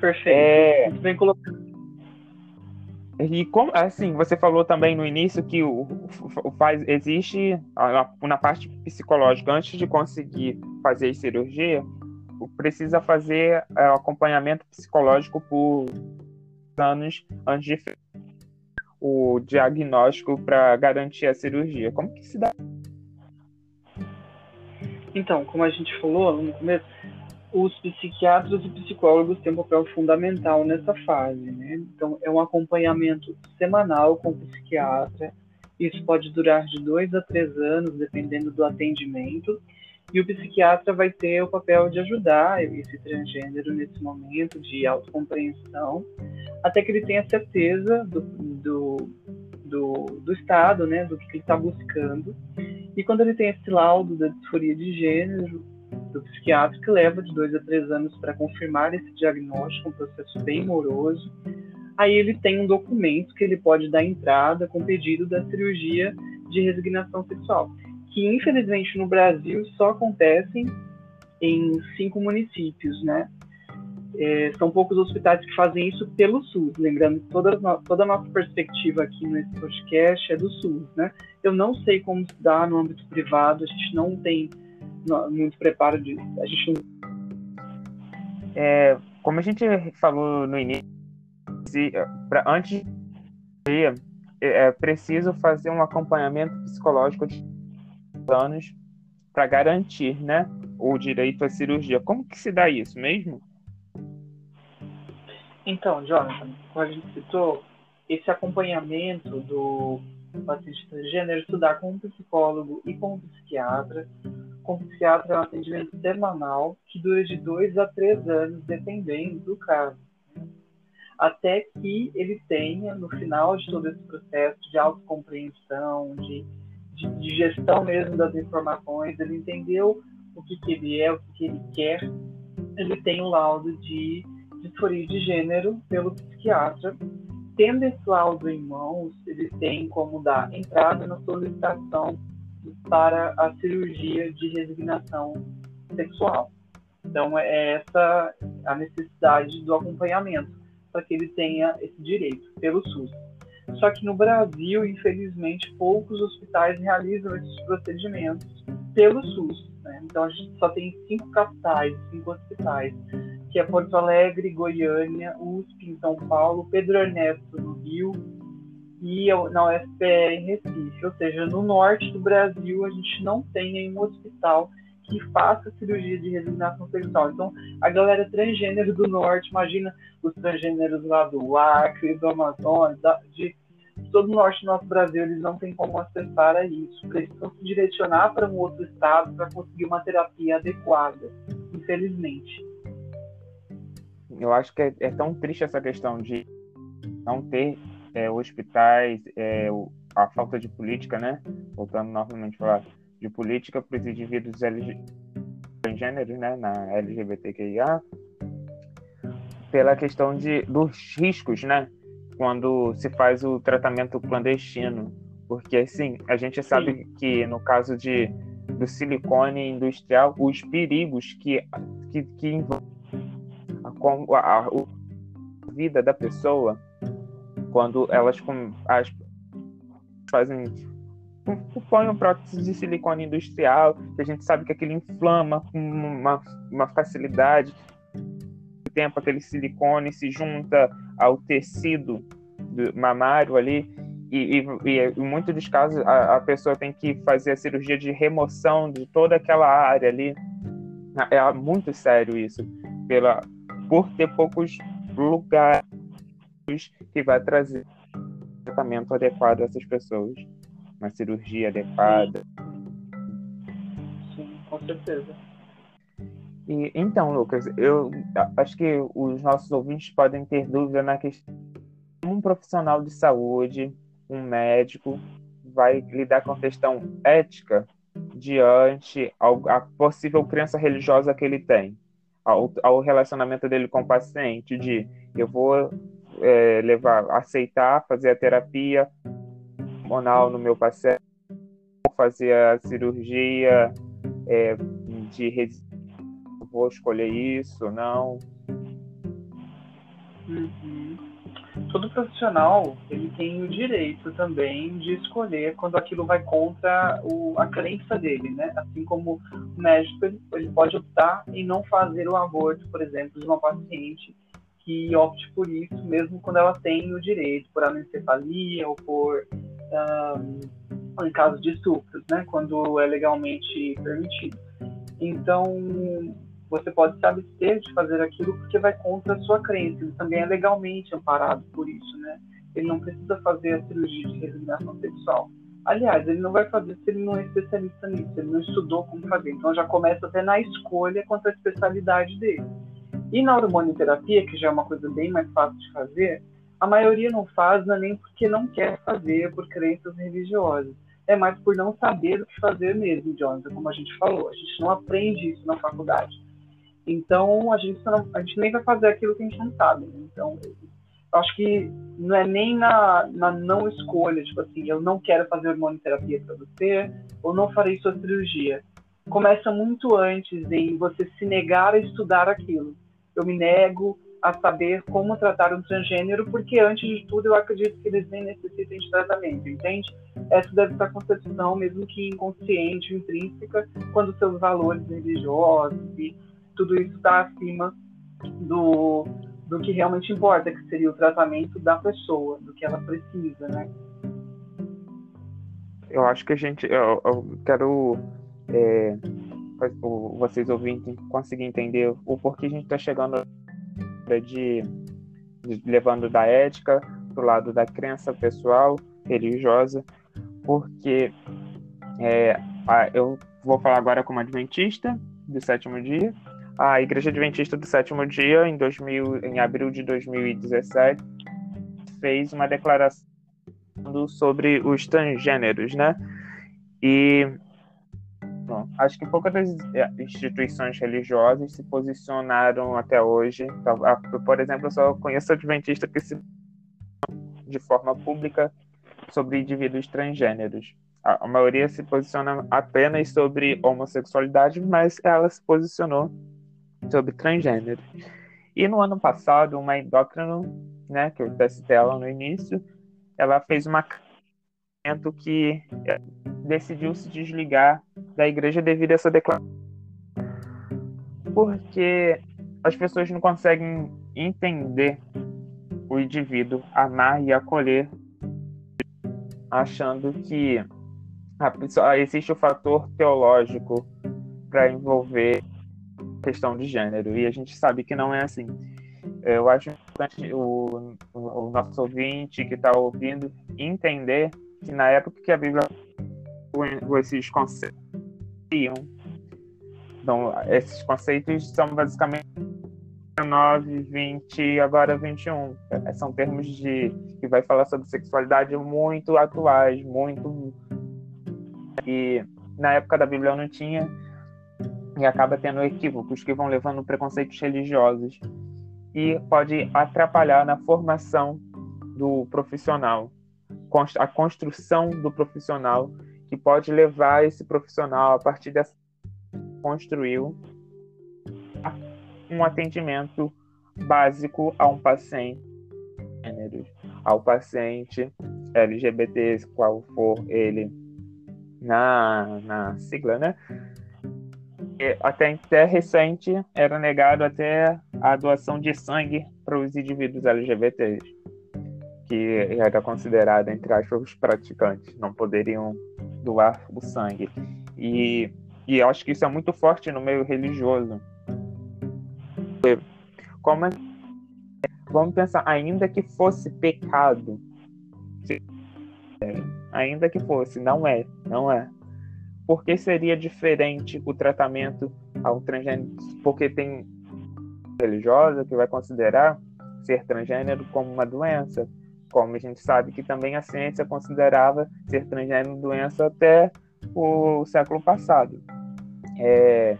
Perfeito. É... Muito bem colocado. E como assim, você falou também no início que o, o faz existe na parte psicológica antes de conseguir fazer cirurgia, precisa fazer é, acompanhamento psicológico por anos antes de o diagnóstico para garantir a cirurgia. Como que se dá? Então, como a gente falou no começo, os psiquiatras e psicólogos têm um papel fundamental nessa fase, né? Então, é um acompanhamento semanal com o psiquiatra. Isso pode durar de dois a três anos, dependendo do atendimento. E o psiquiatra vai ter o papel de ajudar esse transgênero nesse momento de autocompreensão, até que ele tenha certeza do, do, do, do estado, né, do que ele está buscando. E quando ele tem esse laudo da disforia de gênero, do psiquiatra que leva de dois a três anos para confirmar esse diagnóstico, um processo bem moroso. Aí ele tem um documento que ele pode dar entrada com pedido da cirurgia de resignação sexual, que infelizmente no Brasil só acontecem em cinco municípios, né? É, são poucos hospitais que fazem isso pelo SUS. Lembrando que toda, toda a nossa perspectiva aqui nesse podcast é do SUS, né? Eu não sei como se dá no âmbito privado, a gente não tem muito preparo disso. A gente é, como a gente falou no início, se, pra, antes de é, é preciso fazer um acompanhamento psicológico de anos para garantir, né, o direito à cirurgia. Como que se dá isso mesmo? Então, Jonathan, como a gente citou, esse acompanhamento do paciente transgênero estudar com um psicólogo e com um psiquiatra. Com o psiquiatra é um atendimento semanal que dura de dois a três anos, dependendo do caso. Até que ele tenha, no final de todo esse processo de autocompreensão, de, de, de gestão mesmo das informações, ele entendeu o que, que ele é, o que, que ele quer, ele tem um laudo de disforia de gênero pelo psiquiatra tendo esse laudo em mãos, ele tem como dar entrada na solicitação para a cirurgia de resignação sexual. Então, é essa a necessidade do acompanhamento, para que ele tenha esse direito pelo SUS. Só que no Brasil, infelizmente, poucos hospitais realizam esses procedimentos pelo SUS. Né? Então, a gente só tem cinco capitais, cinco hospitais que é Porto Alegre, Goiânia, USP em São Paulo, Pedro Ernesto no Rio e na UFPE em Recife. Ou seja, no norte do Brasil a gente não tem nenhum hospital que faça cirurgia de resignação sexual. Então, a galera transgênero do norte, imagina os transgêneros lá do Acre, do Amazonas, de todo o norte do nosso Brasil, eles não têm como acessar a isso. Precisam se direcionar para um outro estado para conseguir uma terapia adequada, infelizmente eu acho que é, é, tão triste essa questão de não ter é, hospitais, é, a falta de política, né? Voltando novamente a falar de política para os indivíduos transgêneros, né? Na LGBTQIA, pela questão de, dos riscos, né? Quando se faz o tratamento clandestino. Porque, assim, a gente sabe Sim. que no caso de, do silicone industrial, os perigos que, que, que envolvem a, a, a vida da pessoa quando elas com, as, fazem põem um prótese de silicone industrial, que a gente sabe que aquilo inflama com uma, uma facilidade. O tempo aquele silicone se junta ao tecido mamário ali e, e, e em muitos dos casos a, a, pessoa tem que fazer a cirurgia de remoção de toda aquela área ali. É muito sério isso, pela, por ter poucos lugares que vai trazer tratamento adequado a essas pessoas, uma cirurgia adequada. Sim, com certeza. E, então, Lucas, eu acho que os nossos ouvintes podem ter dúvida na questão um profissional de saúde, um médico, vai lidar com a questão ética diante a possível crença religiosa que ele tem ao, ao relacionamento dele com o paciente, de eu vou é, levar, aceitar, fazer a terapia hormonal no meu paciente, fazer a cirurgia é, de vou escolher isso, não. Uhum todo profissional ele tem o direito também de escolher quando aquilo vai contra o, a crença dele, né? Assim como o médico ele, ele pode optar em não fazer o aborto, por exemplo, de uma paciente que opte por isso, mesmo quando ela tem o direito, por anencefalia ou por um, em caso de estupros, né? Quando é legalmente permitido. Então você pode se abster de fazer aquilo porque vai contra a sua crença. Ele também é legalmente amparado por isso, né? Ele não precisa fazer a cirurgia de resignação sexual. Aliás, ele não vai fazer se ele não é especialista nisso, ele não estudou como fazer. Então já começa até na escolha quanto à especialidade dele. E na hormonioterapia, que já é uma coisa bem mais fácil de fazer, a maioria não faz não é nem porque não quer fazer, por crenças religiosas. É mais por não saber o que fazer mesmo, Jonathan, como a gente falou. A gente não aprende isso na faculdade. Então, a gente, não, a gente nem vai fazer aquilo que a gente não sabe. Né? Então, acho que não é nem na, na não escolha, tipo assim, eu não quero fazer hormonioterapia para você, ou não farei sua cirurgia. Começa muito antes em você se negar a estudar aquilo. Eu me nego a saber como tratar um transgênero, porque antes de tudo eu acredito que eles nem necessitem de tratamento, entende? Essa deve ser a concepção, mesmo que inconsciente, intrínseca, quando seus valores religiosos e tudo isso está acima do, do que realmente importa, que seria o tratamento da pessoa, do que ela precisa, né? Eu acho que a gente, eu, eu quero é, vocês ouvintes conseguirem entender o porquê a gente está chegando de, de levando da ética para o lado da crença pessoal religiosa, porque é, eu vou falar agora como adventista do sétimo dia. A Igreja Adventista do Sétimo Dia, em, 2000, em abril de 2017, fez uma declaração sobre os transgêneros, né? E acho que poucas é, instituições religiosas se posicionaram até hoje. Então, por exemplo, eu só conheço adventista que se de forma pública sobre indivíduos transgêneros. A, maioria se posiciona apenas sobre homossexualidade, mas ela se posicionou sobre transgênero. E no ano passado, uma endócrino, né, que eu testei ela no início, ela fez uma que é, decidiu se desligar da igreja devido a essa declaração. Porque as pessoas não conseguem entender o indivíduo, amar e acolher, achando que pessoa, existe o fator teológico para envolver a questão de gênero, e a gente sabe que não é assim. Eu acho importante o, o nosso ouvinte que está ouvindo entender que na época que a Bíblia esses conceitos então, esses conceitos são basicamente 19, 20 agora 21. É, são termos de que vai falar sobre sexualidade muito atuais, muito. E na época da Bíblia não tinha e acaba tendo equívocos que vão levando preconceitos religiosos. E pode atrapalhar na formação do profissional, a construção do profissional que pode levar esse profissional a partir dessa construiu um atendimento básico a um paciente ao paciente LGBT, qual for ele na, na sigla, né? Até, até recente era negado até a doação de sangue para os indivíduos LGBTs, que era considerada, entre aspas, os praticantes, não poderiam doar o sangue. E, e eu acho que isso é muito forte no meio religioso como é... Vamos pensar, ainda que fosse pecado, ainda que fosse, não é, não é. Por que seria diferente o tratamento ao transgênero? Porque tem religiosa que vai considerar ser transgênero como uma doença, como a gente sabe que também a ciência considerava ser transgênero doença até o século passado. É,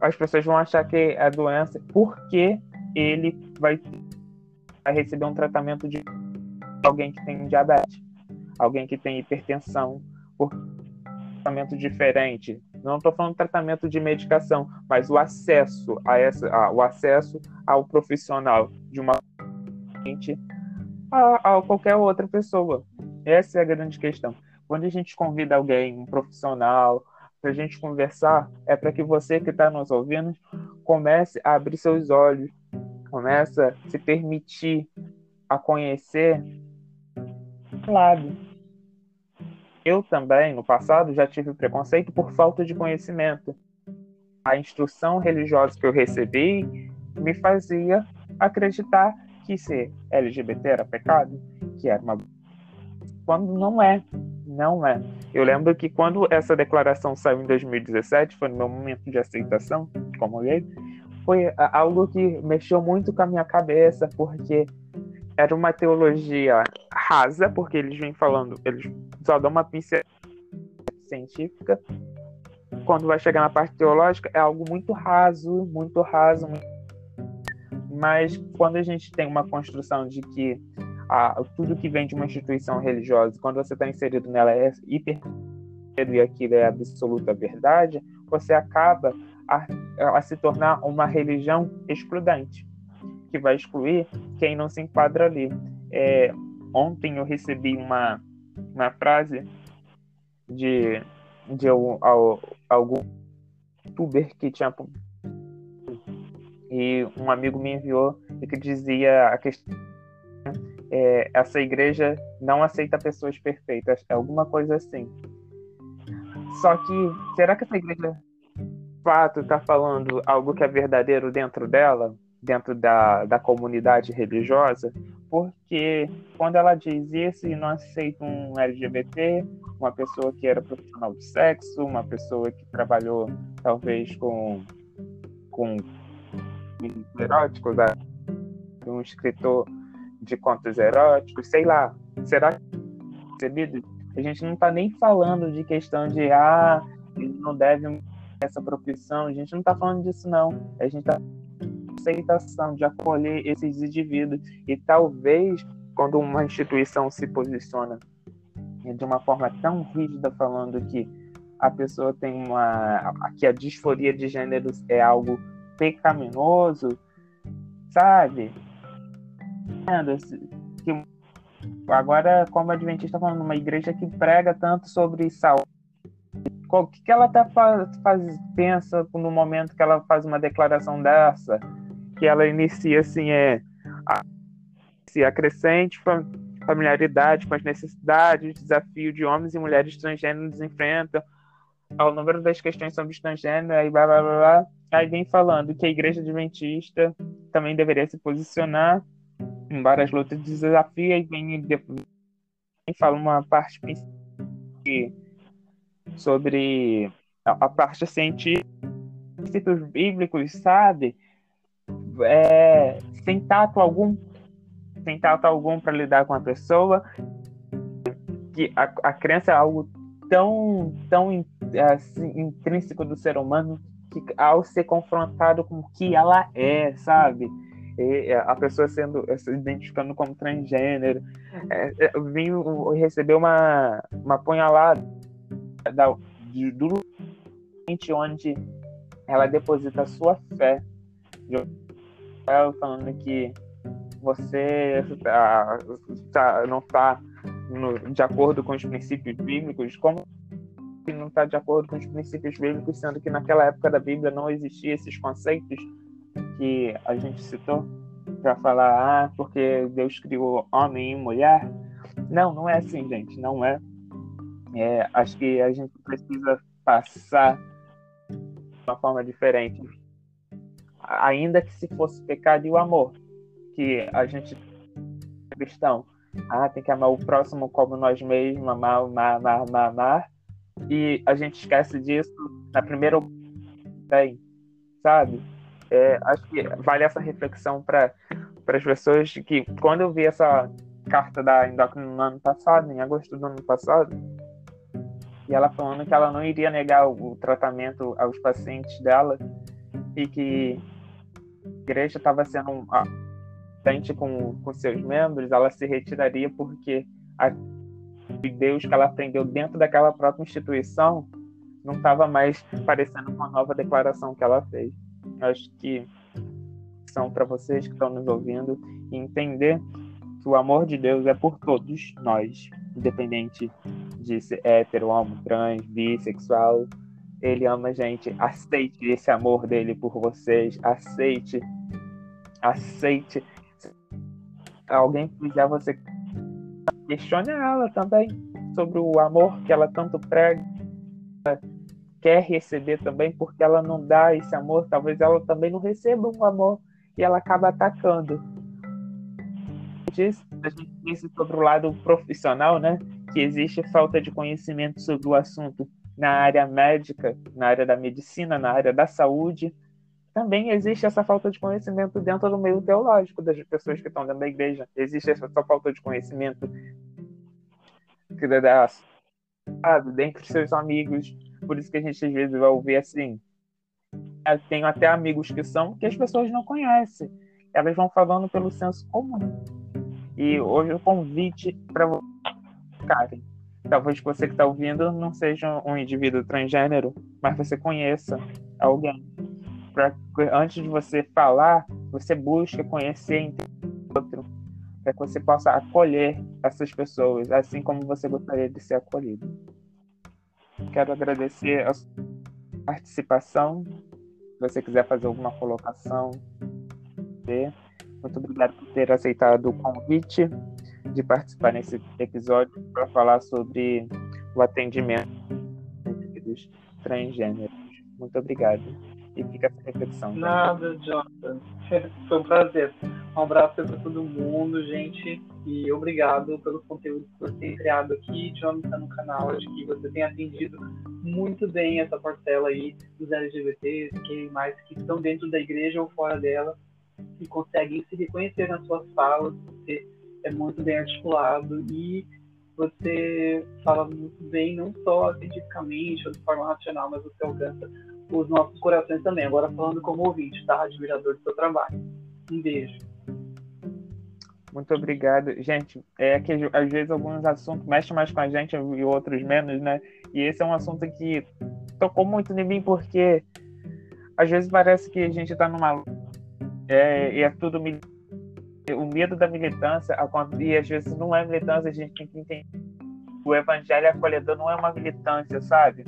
as pessoas vão achar que é doença porque ele vai, vai receber um tratamento de alguém que tem diabetes, alguém que tem hipertensão, por tratamento diferente. Não estou falando tratamento de medicação, mas o acesso a essa, a, o acesso ao profissional de uma a, a qualquer outra pessoa. Essa é a grande questão. Quando a gente convida alguém, um profissional, para a gente conversar é para que você que está nos ouvindo comece a abrir seus olhos, comece a se permitir a conhecer lado. Eu também, no passado, já tive preconceito por falta de conhecimento. A instrução religiosa que eu recebi me fazia acreditar que ser LGBT era pecado, que era uma quando não é, não é. Eu lembro que quando essa declaração saiu em 2017, foi no meu momento de aceitação como gay, foi algo que mexeu muito com a minha cabeça, porque era uma teologia rasa, porque eles vêm falando, eles só dão uma pincelada científica. Quando vai chegar na parte teológica, é algo muito raso, muito raso. Muito... Mas quando a gente tem uma construção de que a, tudo que vem de uma instituição religiosa, quando você está inserido nela é hiper e aquilo é absoluta verdade, você acaba a, a se tornar uma religião excludente, que vai excluir quem não se enquadra ali. É, ontem eu recebi uma, uma frase de, de algum youtuber que tinha e um amigo me enviou e que dizia a questão é, essa igreja não aceita pessoas perfeitas, é alguma coisa assim. Só que será que essa igreja de fato está falando algo que é verdadeiro dentro dela, dentro da, da comunidade religiosa? Porque quando ela diz isso e não aceita um LGBT, uma pessoa que era profissional de sexo, uma pessoa que trabalhou talvez com com eróticos, né? um escritor de contos eróticos, sei lá. Será que percebido? A gente não está nem falando de questão de ah, ele não deve essa profissão, a gente não está falando disso não. A gente está aceitação de acolher esses indivíduos e talvez quando uma instituição se posiciona de uma forma tão rígida falando que a pessoa tem uma que a disforia de gêneros é algo pecaminoso, sabe? Que agora, como adventista falando uma igreja que prega tanto sobre saúde, o que, que ela tá faz, faz, pensa no momento que ela faz uma declaração dessa, que ela inicia assim é a, a crescente familiaridade com as necessidades, desafio de homens e mulheres transgêneros enfrentam ao número das questões sobre transgênero, aí blá blá blá, blá. Aí vem falando que a igreja adventista também deveria se posicionar em várias lutas de desafio, e vem, vem fala uma parte sobre a, a parte científica, princípios bíblicos, sabe? É, sem tato algum, sem tato algum para lidar com a pessoa, que a, a crença é algo tão, tão assim, intrínseco do ser humano que ao ser confrontado com o que ela é, sabe? E a pessoa sendo se identificando como transgênero, é, é, vim receber uma, uma punhalada da, de, do onde ela deposita sua fé. Ela falando que você tá, tá, não está de acordo com os princípios bíblicos, como que não está de acordo com os princípios bíblicos, sendo que naquela época da Bíblia não existiam esses conceitos que a gente citou para falar, ah, porque Deus criou homem e mulher. Não, não é assim, gente, não é. é acho que a gente precisa passar de uma forma diferente. Ainda que se fosse pecado e o amor, que a gente cristão, ah, tem que amar o próximo como nós mesmos, amar, amar, amar, amar, amar e a gente esquece disso na primeira bem, sabe? É, acho que vale essa reflexão para as pessoas que quando eu vi essa carta da endócrina no ano passado, em agosto do ano passado, e ela falando que ela não iria negar o, o tratamento aos pacientes dela e que a igreja estava sendo um, com, com seus membros, ela se retiraria porque a de Deus que ela aprendeu dentro daquela própria instituição não estava mais parecendo com a nova declaração que ela fez. Eu acho que são para vocês que estão nos ouvindo entender que o amor de Deus é por todos nós, independente de ser hétero, homo, trans, bissexual. Ele ama a gente. Aceite esse amor dele por vocês. Aceite. Aceite. Alguém fizer você questione ela também sobre o amor que ela tanto prega, quer receber também, porque ela não dá esse amor, talvez ela também não receba um amor e ela acaba atacando. A gente disse sobre o lado profissional, né? Que existe falta de conhecimento sobre o assunto na área médica, na área da medicina, na área da saúde. Também existe essa falta de conhecimento dentro do meio teológico das pessoas que estão dentro da igreja. Existe essa falta de conhecimento que dá dentre seus amigos. Por isso que a gente às vezes vai ouvir assim. Eu tenho até amigos que são que as pessoas não conhecem. Elas vão falando pelo senso comum. E hoje o convite para vocês, talvez você que está ouvindo não seja um indivíduo transgênero, mas você conheça alguém. Pra, antes de você falar, você busca conhecer outro para que você possa acolher essas pessoas, assim como você gostaria de ser acolhido. Quero agradecer a sua participação. Se você quiser fazer alguma colocação, Muito obrigado por ter aceitado o convite de participar nesse episódio para falar sobre o atendimento dos transgêneros. Muito obrigado. E fica essa reflexão. Nada, Jonathan. *laughs* Foi um prazer. Um abraço para todo mundo, gente. E obrigado pelo conteúdo que você tem criado aqui, Jonathan, no canal. Acho que você tem atendido muito bem essa parcela aí dos LGBTs, que mais que estão dentro da igreja ou fora dela e conseguem se reconhecer nas suas falas. Você é muito bem articulado e você fala muito bem, não só cientificamente ou de forma racional, mas você alcança os nossos corações também. Agora falando como ouvinte, tá? Admirador do seu trabalho. Um beijo. Muito obrigado. Gente, é que às vezes alguns assuntos mexem mais com a gente e outros menos, né? E esse é um assunto que tocou muito em mim porque às vezes parece que a gente tá numa. É, e é tudo. O medo da militância, e às vezes não é militância, a gente tem que entender. O evangelho acolhedor não é uma militância, sabe?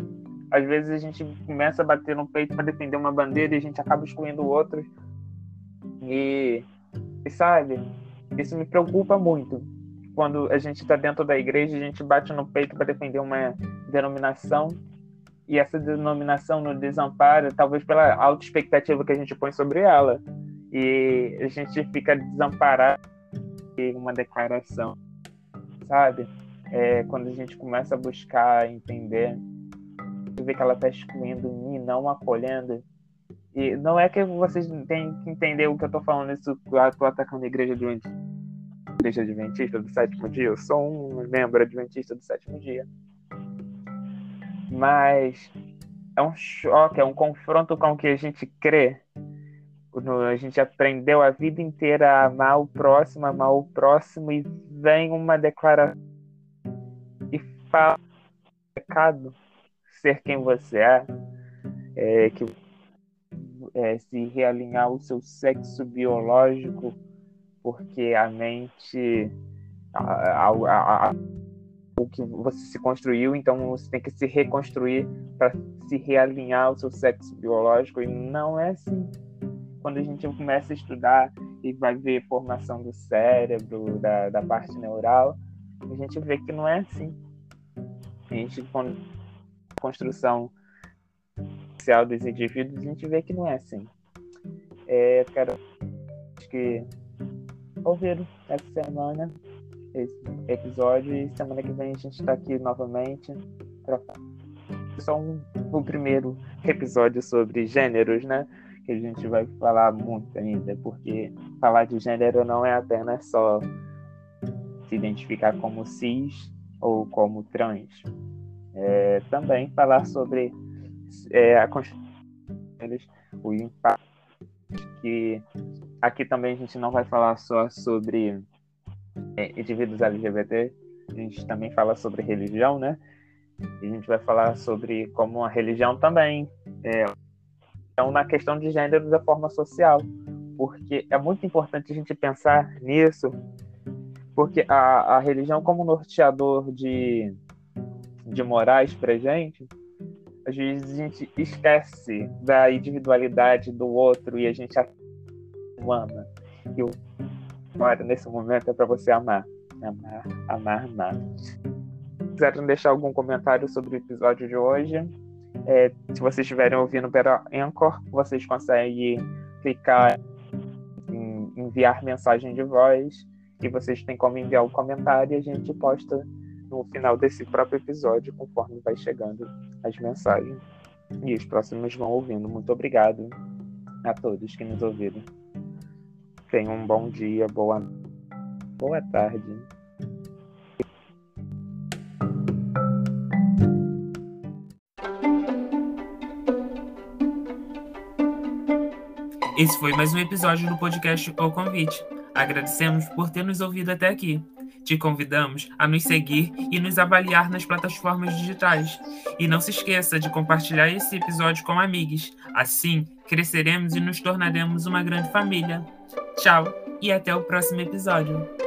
Às vezes a gente começa a bater no peito para defender uma bandeira e a gente acaba excluindo outros. E, e sabe? Isso me preocupa muito. Quando a gente está dentro da igreja, a gente bate no peito para defender uma denominação e essa denominação nos desampara, talvez pela alta expectativa que a gente põe sobre ela. E a gente fica desamparado em uma declaração, sabe? É, quando a gente começa a buscar entender, vê que ela está excluindo mim, não acolhendo, e não é que vocês têm que entender o que eu tô falando, isso eu tô atacando a igreja adventista, igreja adventista do sétimo dia. Eu sou um membro adventista do sétimo dia. Mas é um choque, é um confronto com o que a gente crê. A gente aprendeu a vida inteira a amar o próximo, amar o próximo, e vem uma declaração e fala pecado ser quem você é, é que é, se realinhar o seu sexo biológico, porque a mente, a, a, a, o que você se construiu, então você tem que se reconstruir para se realinhar o seu sexo biológico, e não é assim. Quando a gente começa a estudar e vai ver formação do cérebro, da, da parte neural, a gente vê que não é assim. A gente, quando construção social dos indivíduos, a gente vê que não é assim. É, quero que ouviram essa semana esse episódio e semana que vem a gente está aqui novamente para só um, o primeiro episódio sobre gêneros, né? Que a gente vai falar muito ainda, porque falar de gênero não é apenas só se identificar como cis ou como trans. É, também falar sobre é, a o impacto que aqui também a gente não vai falar só sobre é, indivíduos LGBT, a gente também fala sobre religião, né? E a gente vai falar sobre como a religião também é então, na questão de gênero da forma social, porque é muito importante a gente pensar nisso, porque a, a religião como norteador de, de morais para gente, às vezes a gente esquece da individualidade do outro e a gente ama. E o agora, nesse momento, é para você amar. Amar, amar, amar. Quiserem deixar algum comentário sobre o episódio de hoje, é, se vocês estiverem ouvindo pela Anchor, vocês conseguem clicar em enviar mensagem de voz e vocês têm como enviar o comentário e a gente posta no final desse próprio episódio, conforme vai chegando as mensagens. E os próximos vão ouvindo. Muito obrigado a todos que nos ouviram. Tenham um bom dia, boa, boa tarde. Esse foi mais um episódio do podcast O Convite. Agradecemos por ter nos ouvido até aqui. Te convidamos a nos seguir e nos avaliar nas plataformas digitais. E não se esqueça de compartilhar esse episódio com amigos. Assim, cresceremos e nos tornaremos uma grande família. Tchau e até o próximo episódio.